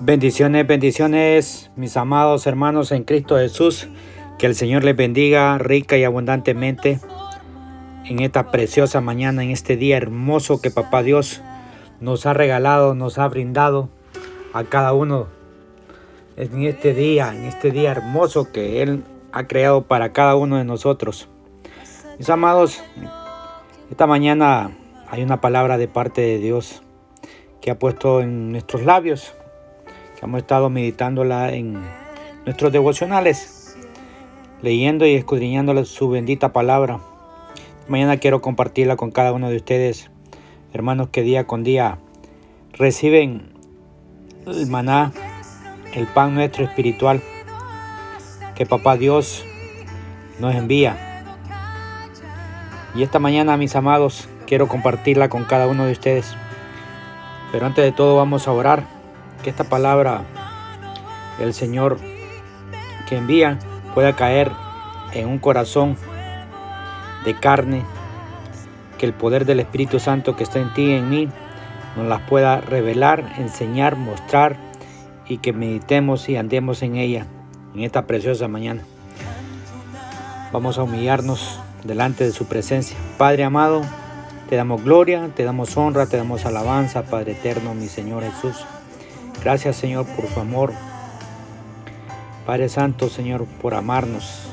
Bendiciones, bendiciones, mis amados hermanos en Cristo Jesús. Que el Señor les bendiga rica y abundantemente en esta preciosa mañana, en este día hermoso que Papá Dios nos ha regalado, nos ha brindado a cada uno en este día, en este día hermoso que Él ha creado para cada uno de nosotros. Mis amados, esta mañana hay una palabra de parte de Dios que ha puesto en nuestros labios hemos estado meditándola en nuestros devocionales, leyendo y escudriñando su bendita palabra. Mañana quiero compartirla con cada uno de ustedes, hermanos que día con día reciben el maná, el pan nuestro espiritual que Papá Dios nos envía. Y esta mañana, mis amados, quiero compartirla con cada uno de ustedes. Pero antes de todo vamos a orar que esta palabra, el Señor que envía, pueda caer en un corazón de carne, que el poder del Espíritu Santo que está en ti y en mí nos las pueda revelar, enseñar, mostrar y que meditemos y andemos en ella en esta preciosa mañana. Vamos a humillarnos delante de su presencia. Padre amado, te damos gloria, te damos honra, te damos alabanza, Padre eterno, mi Señor Jesús. Gracias Señor por su amor. Padre Santo Señor por amarnos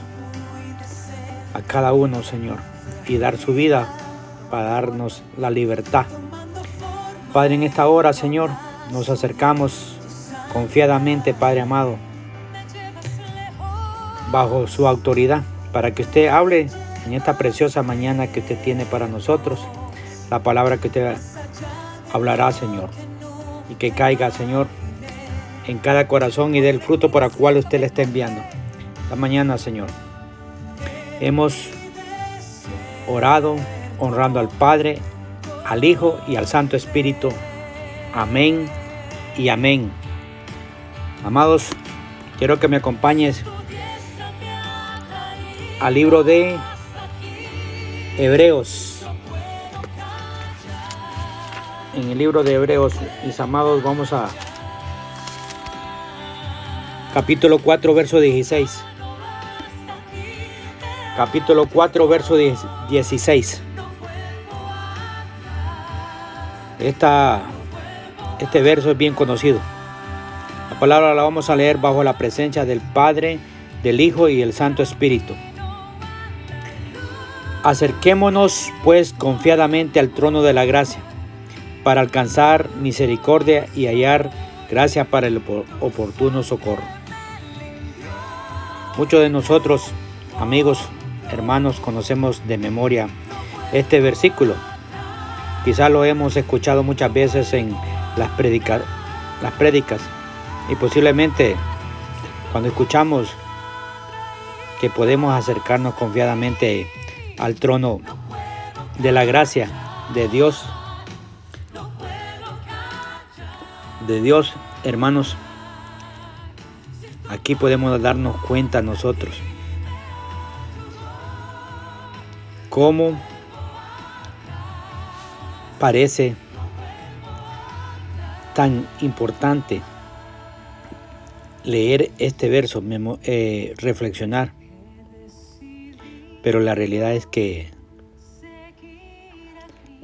a cada uno Señor y dar su vida para darnos la libertad. Padre en esta hora Señor nos acercamos confiadamente Padre amado bajo su autoridad para que usted hable en esta preciosa mañana que usted tiene para nosotros la palabra que usted hablará Señor y que caiga, Señor, en cada corazón y del fruto por el cual usted le está enviando. Esta mañana, Señor, hemos orado honrando al Padre, al Hijo y al Santo Espíritu. Amén y amén. Amados, quiero que me acompañes al libro de Hebreos en el libro de Hebreos, mis amados, vamos a capítulo 4, verso 16. Capítulo 4, verso 16. Esta, este verso es bien conocido. La palabra la vamos a leer bajo la presencia del Padre, del Hijo y el Santo Espíritu. Acerquémonos pues confiadamente al trono de la gracia para alcanzar misericordia y hallar gracia para el oportuno socorro. Muchos de nosotros, amigos, hermanos, conocemos de memoria este versículo. Quizá lo hemos escuchado muchas veces en las, las prédicas y posiblemente cuando escuchamos que podemos acercarnos confiadamente al trono de la gracia de Dios de Dios, hermanos, aquí podemos darnos cuenta nosotros cómo parece tan importante leer este verso, eh, reflexionar. Pero la realidad es que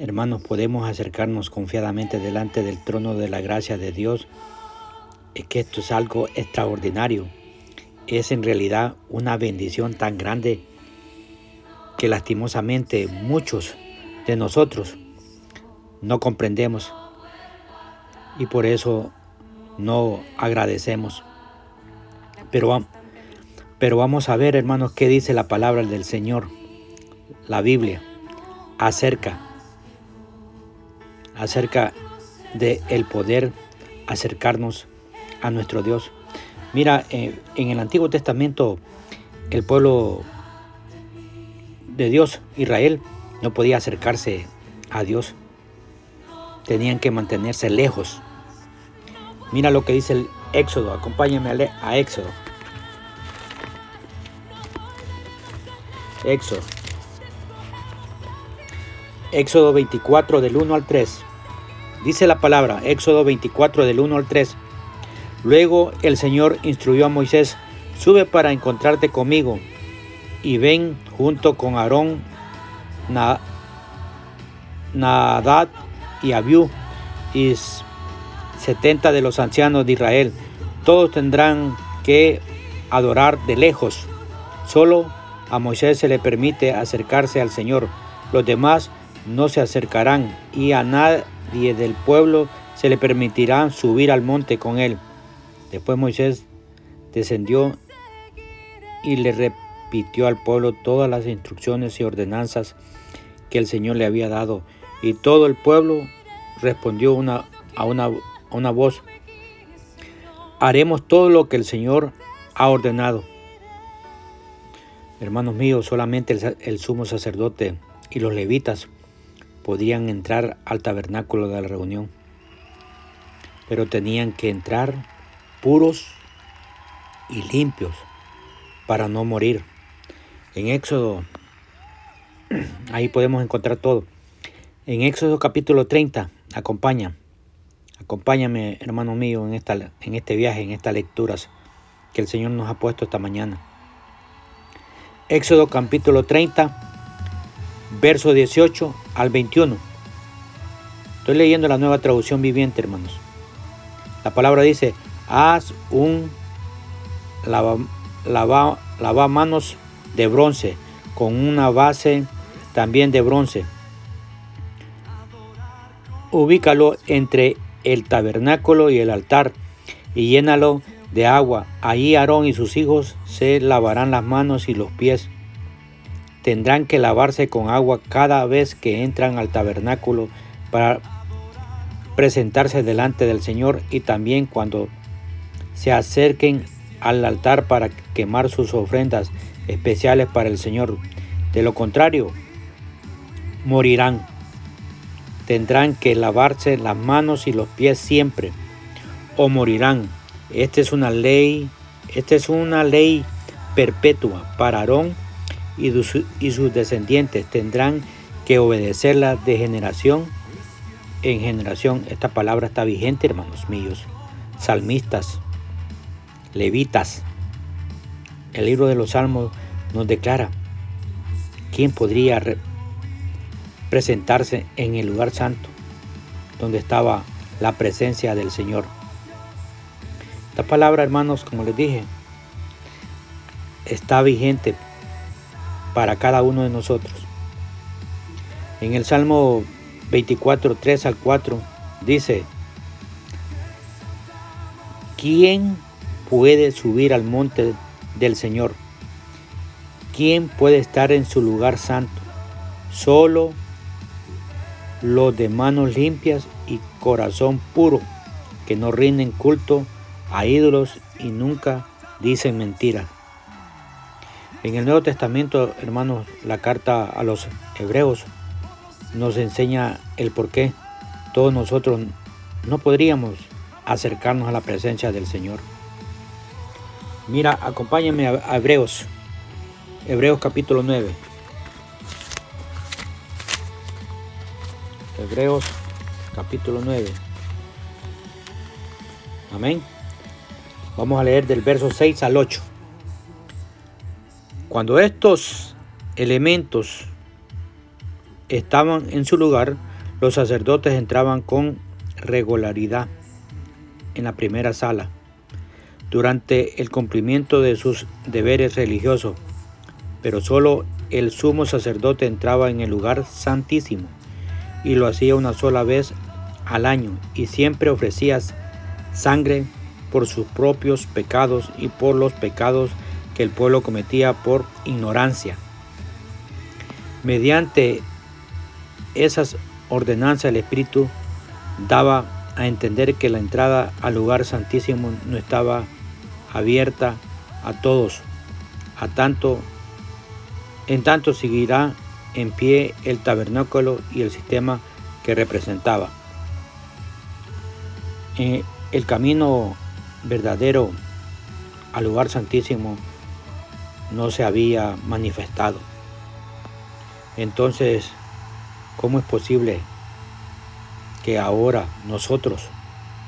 Hermanos, podemos acercarnos confiadamente delante del trono de la gracia de Dios. Es que esto es algo extraordinario. Es en realidad una bendición tan grande que lastimosamente muchos de nosotros no comprendemos y por eso no agradecemos. Pero, pero vamos a ver, hermanos, qué dice la palabra del Señor, la Biblia, acerca acerca de el poder acercarnos a nuestro Dios. Mira, eh, en el Antiguo Testamento el pueblo de Dios, Israel, no podía acercarse a Dios. Tenían que mantenerse lejos. Mira lo que dice el Éxodo. Acompáñame a Éxodo. Éxodo. Éxodo 24 del 1 al 3. Dice la palabra, Éxodo 24 del 1 al 3. Luego el Señor instruyó a Moisés, sube para encontrarte conmigo y ven junto con Aarón, Nadad y Abiú y setenta de los ancianos de Israel. Todos tendrán que adorar de lejos. Solo a Moisés se le permite acercarse al Señor. Los demás no se acercarán y a nadie del pueblo se le permitirá subir al monte con él. Después Moisés descendió y le repitió al pueblo todas las instrucciones y ordenanzas que el Señor le había dado. Y todo el pueblo respondió una, a, una, una voz, haremos todo lo que el Señor ha ordenado. Hermanos míos, solamente el, sumo sacerdote y los levitas podían entrar al tabernáculo de la reunión, pero tenían que entrar puros y limpios para no morir. En Éxodo, ahí podemos encontrar todo. En Éxodo capítulo 30, acompaña, acompáñame hermano mío en, esta, en este viaje, en estas lecturas que el Señor nos ha puesto esta mañana. Éxodo capítulo 30, verso 18 al 21. Estoy leyendo la nueva traducción viviente, hermanos. La palabra dice, haz un lava, manos de bronce con una base también de bronce. Ubícalo entre el tabernáculo y el altar y llénalo de agua. Allí Aarón y sus hijos se lavarán las manos y los pies. Tendrán que lavarse con agua cada vez que entran al tabernáculo para presentarse delante del Señor y también cuando se acerquen al altar para quemar sus ofrendas especiales para el Señor. De lo contrario, morirán. Tendrán que lavarse las manos y los pies siempre o morirán. Esta es una ley, esta es una ley perpetua para Aarón y, sus descendientes. Tendrán que obedecerla de generación en generación. Esta palabra está vigente, hermanos míos. Salmistas, levitas. El libro de los Salmos nos declara quién podría presentarse en el lugar santo donde estaba la presencia del Señor. Esta palabra, hermanos, como les dije, está vigente para cada uno de nosotros. En el Salmo 24, 3 al 4 dice, ¿quién puede subir al monte del Señor? ¿Quién puede estar en su lugar santo? Solo los de manos limpias y corazón puro, que no rinden culto a ídolos y nunca dicen mentiras. En el Nuevo Testamento, hermanos, la carta a los hebreos nos enseña el por qué todos nosotros no podríamos acercarnos a la presencia del Señor. Mira, acompáñame a Hebreos, Hebreos capítulo 9. Hebreos capítulo 9. Amén. Vamos a leer del verso 6 al 8. Cuando estos elementos estaban en su lugar, los sacerdotes entraban con regularidad en la primera sala. Durante el cumplimiento de sus deberes religiosos, pero solo el sumo sacerdote entraba en el lugar santísimo y lo hacía una sola vez al año y siempre ofrecía sangre por sus propios pecados y por los pecados que el pueblo cometía por ignorancia. Mediante esas ordenanzas el Espíritu daba a entender que la entrada al lugar santísimo no estaba abierta a todos, a tanto en tanto seguirá en pie el tabernáculo y el sistema que representaba. Eh, el camino verdadero al lugar santísimo no se había manifestado. Entonces, ¿cómo es posible que ahora nosotros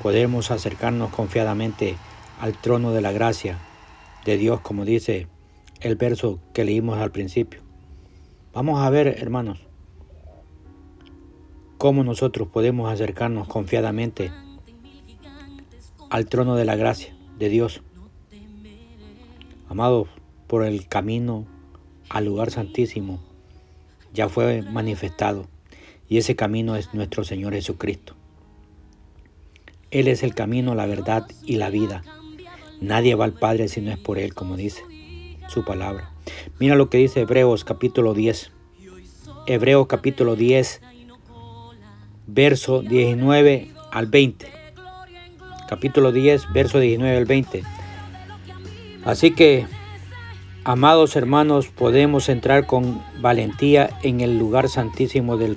podemos acercarnos confiadamente al trono de la gracia de Dios, como dice el verso que leímos al principio. Vamos a ver, hermanos, cómo nosotros podemos acercarnos confiadamente al trono de la gracia de Dios. Amados, por el camino al lugar santísimo ya fue manifestado y ese camino es nuestro Señor Jesucristo. Él es el camino, la verdad y la vida. Nadie va al Padre si no es por Él, como dice su palabra. Mira lo que dice Hebreos capítulo 10. Hebreos capítulo 10, verso 19 al 20. Capítulo 10, verso 19 al 20. Así que, amados hermanos, podemos entrar con valentía en el lugar santísimo del,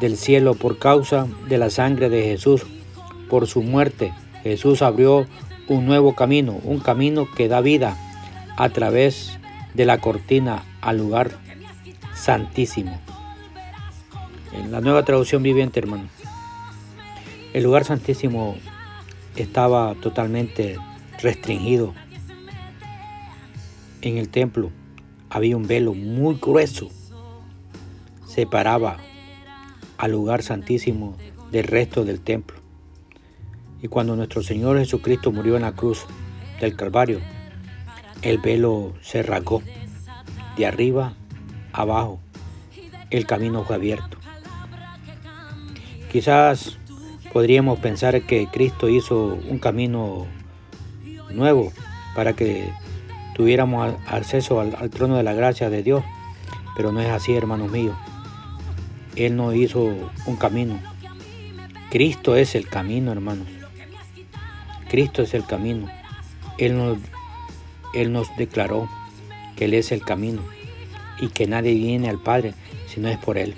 del cielo por causa de la sangre de Jesús. Por su muerte, Jesús abrió un nuevo camino, un camino que da vida a través de la cortina al lugar santísimo. En la nueva traducción viviente, hermano, el lugar santísimo estaba totalmente restringido. En el templo había un velo muy grueso, separaba al lugar santísimo del resto del templo. Y cuando nuestro Señor Jesucristo murió en la cruz del Calvario, el velo se rasgó de arriba abajo. El camino fue abierto. Quizás podríamos pensar que Cristo hizo un camino nuevo para que tuviéramos acceso al, trono de la gracia de Dios, pero no es así, hermanos míos. Él no hizo un camino. Cristo es el camino, hermanos. Cristo es el camino. Él nos, Él nos declaró que Él es el camino y que nadie viene al Padre si no es por Él.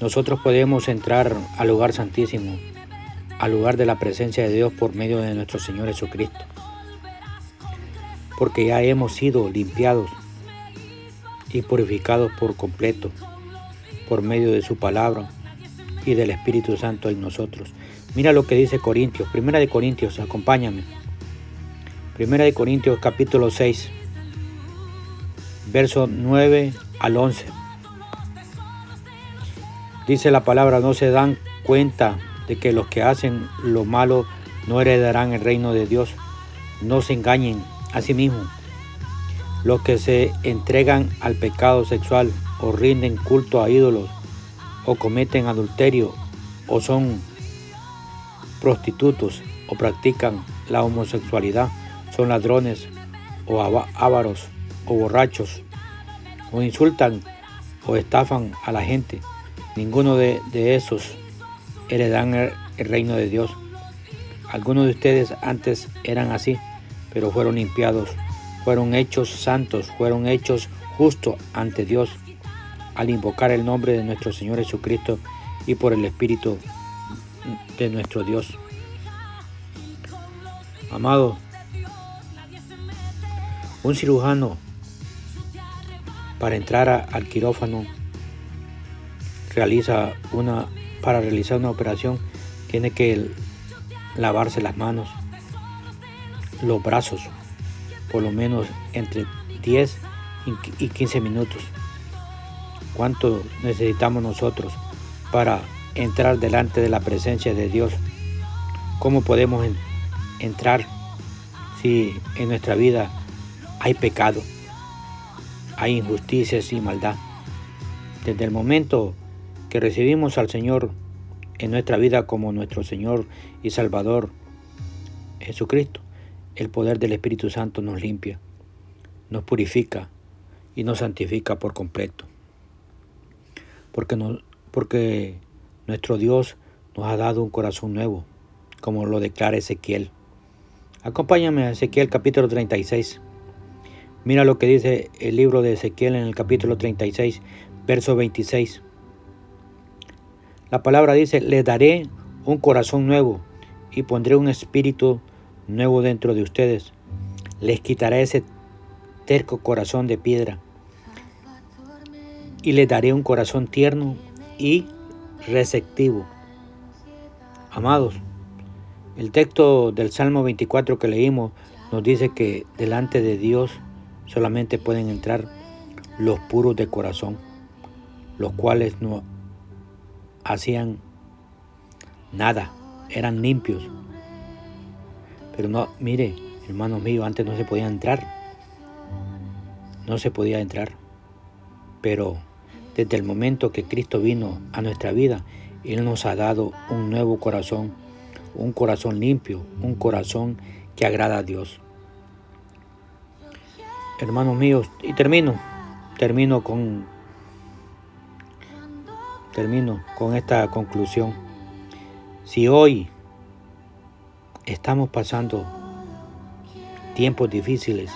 Nosotros podemos entrar al lugar santísimo, al lugar de la presencia de Dios por medio de nuestro Señor Jesucristo. Porque ya hemos sido limpiados y purificados por completo por medio de su palabra y del Espíritu Santo en nosotros. Mira lo que dice Corintios, Primera de Corintios, acompáñame. Primera de Corintios capítulo 6, verso 9 al 11. Dice la palabra, no se dan cuenta de que los que hacen lo malo no heredarán el reino de Dios. No se engañen a sí mismos. Los que se entregan al pecado sexual o rinden culto a ídolos o cometen adulterio o son prostitutos o practican la homosexualidad, son ladrones o ávaros o borrachos, o insultan o estafan a la gente. Ninguno de, esos heredan el reino de Dios. Algunos de ustedes antes eran así, pero fueron limpiados, fueron hechos santos, fueron hechos justos ante Dios al invocar el nombre de nuestro Señor Jesucristo y por el Espíritu de nuestro Dios. Amado, un cirujano para entrar al quirófano realiza una para realizar una operación tiene que lavarse las manos, los brazos, por lo menos entre 10 y 15 minutos. ¿Cuánto necesitamos nosotros para entrar delante de la presencia de Dios? ¿Cómo podemos entrar si en nuestra vida hay pecado, hay injusticias y maldad? Desde el momento que recibimos al Señor en nuestra vida como nuestro Señor y Salvador Jesucristo, el poder del Espíritu Santo nos limpia, nos purifica y nos santifica por completo. Porque, porque nuestro Dios nos ha dado un corazón nuevo, como lo declara Ezequiel. Acompáñame a Ezequiel capítulo 36. Mira lo que dice el libro de Ezequiel en el capítulo 36, verso 26. La palabra dice, le daré un corazón nuevo y pondré un espíritu nuevo dentro de ustedes. Les quitaré ese terco corazón de piedra y les daré un corazón tierno y receptivo. Amados, el texto del Salmo 24 que leímos nos dice que delante de Dios solamente pueden entrar los puros de corazón, los cuales no hacían nada, eran limpios. Pero no, mire, hermanos míos, antes no se podía entrar. No se podía entrar. Pero desde el momento que Cristo vino a nuestra vida, Él nos ha dado un nuevo corazón, un corazón limpio, un corazón que agrada a Dios. Hermanos míos, y termino, termino con termino con esta conclusión. Si hoy estamos pasando tiempos difíciles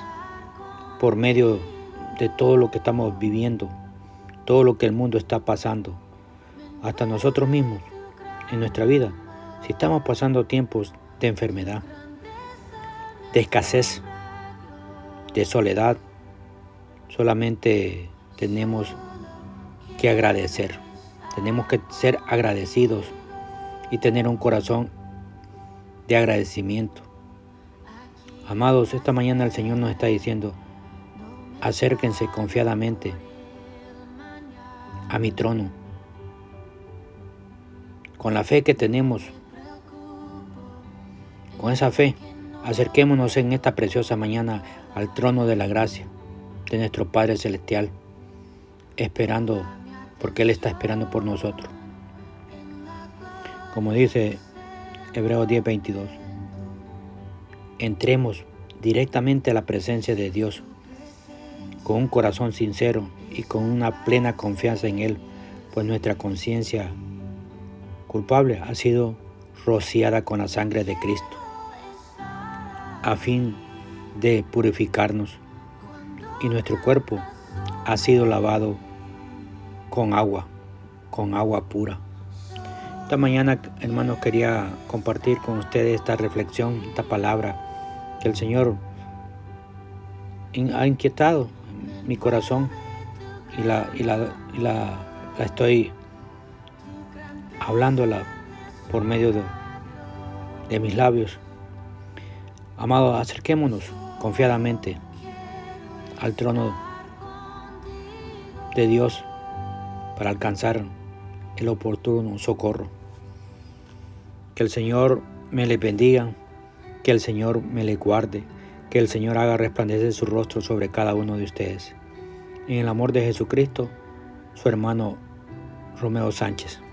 por medio de todo lo que estamos viviendo, todo lo que el mundo está pasando, hasta nosotros mismos en nuestra vida, si estamos pasando tiempos de enfermedad, de escasez, de soledad, solamente tenemos que agradecer, tenemos que ser agradecidos y tener un corazón de agradecimiento. Amados, esta mañana el Señor nos está diciendo, acérquense confiadamente a mi trono. Con la fe que tenemos, con esa fe, acerquémonos en esta preciosa mañana al trono de la gracia de nuestro Padre Celestial, esperando, porque Él está esperando por nosotros. Como dice Hebreos 10:22, entremos directamente a la presencia de Dios con un corazón sincero y con una plena confianza en Él, pues nuestra conciencia culpable ha sido rociada con la sangre de Cristo, a fin de purificarnos, y nuestro cuerpo ha sido lavado con agua, con agua pura. Esta mañana, hermanos, quería compartir con ustedes esta reflexión, esta palabra que el Señor ha inquietado mi corazón y la, estoy hablándola por medio de, de mis labios. Amado, acerquémonos confiadamente al trono de Dios para alcanzar el oportuno socorro. Que el Señor me le bendiga, que el Señor me le guarde, que el Señor haga resplandecer su rostro sobre cada uno de ustedes. En el amor de Jesucristo, su hermano Romeo Sánchez.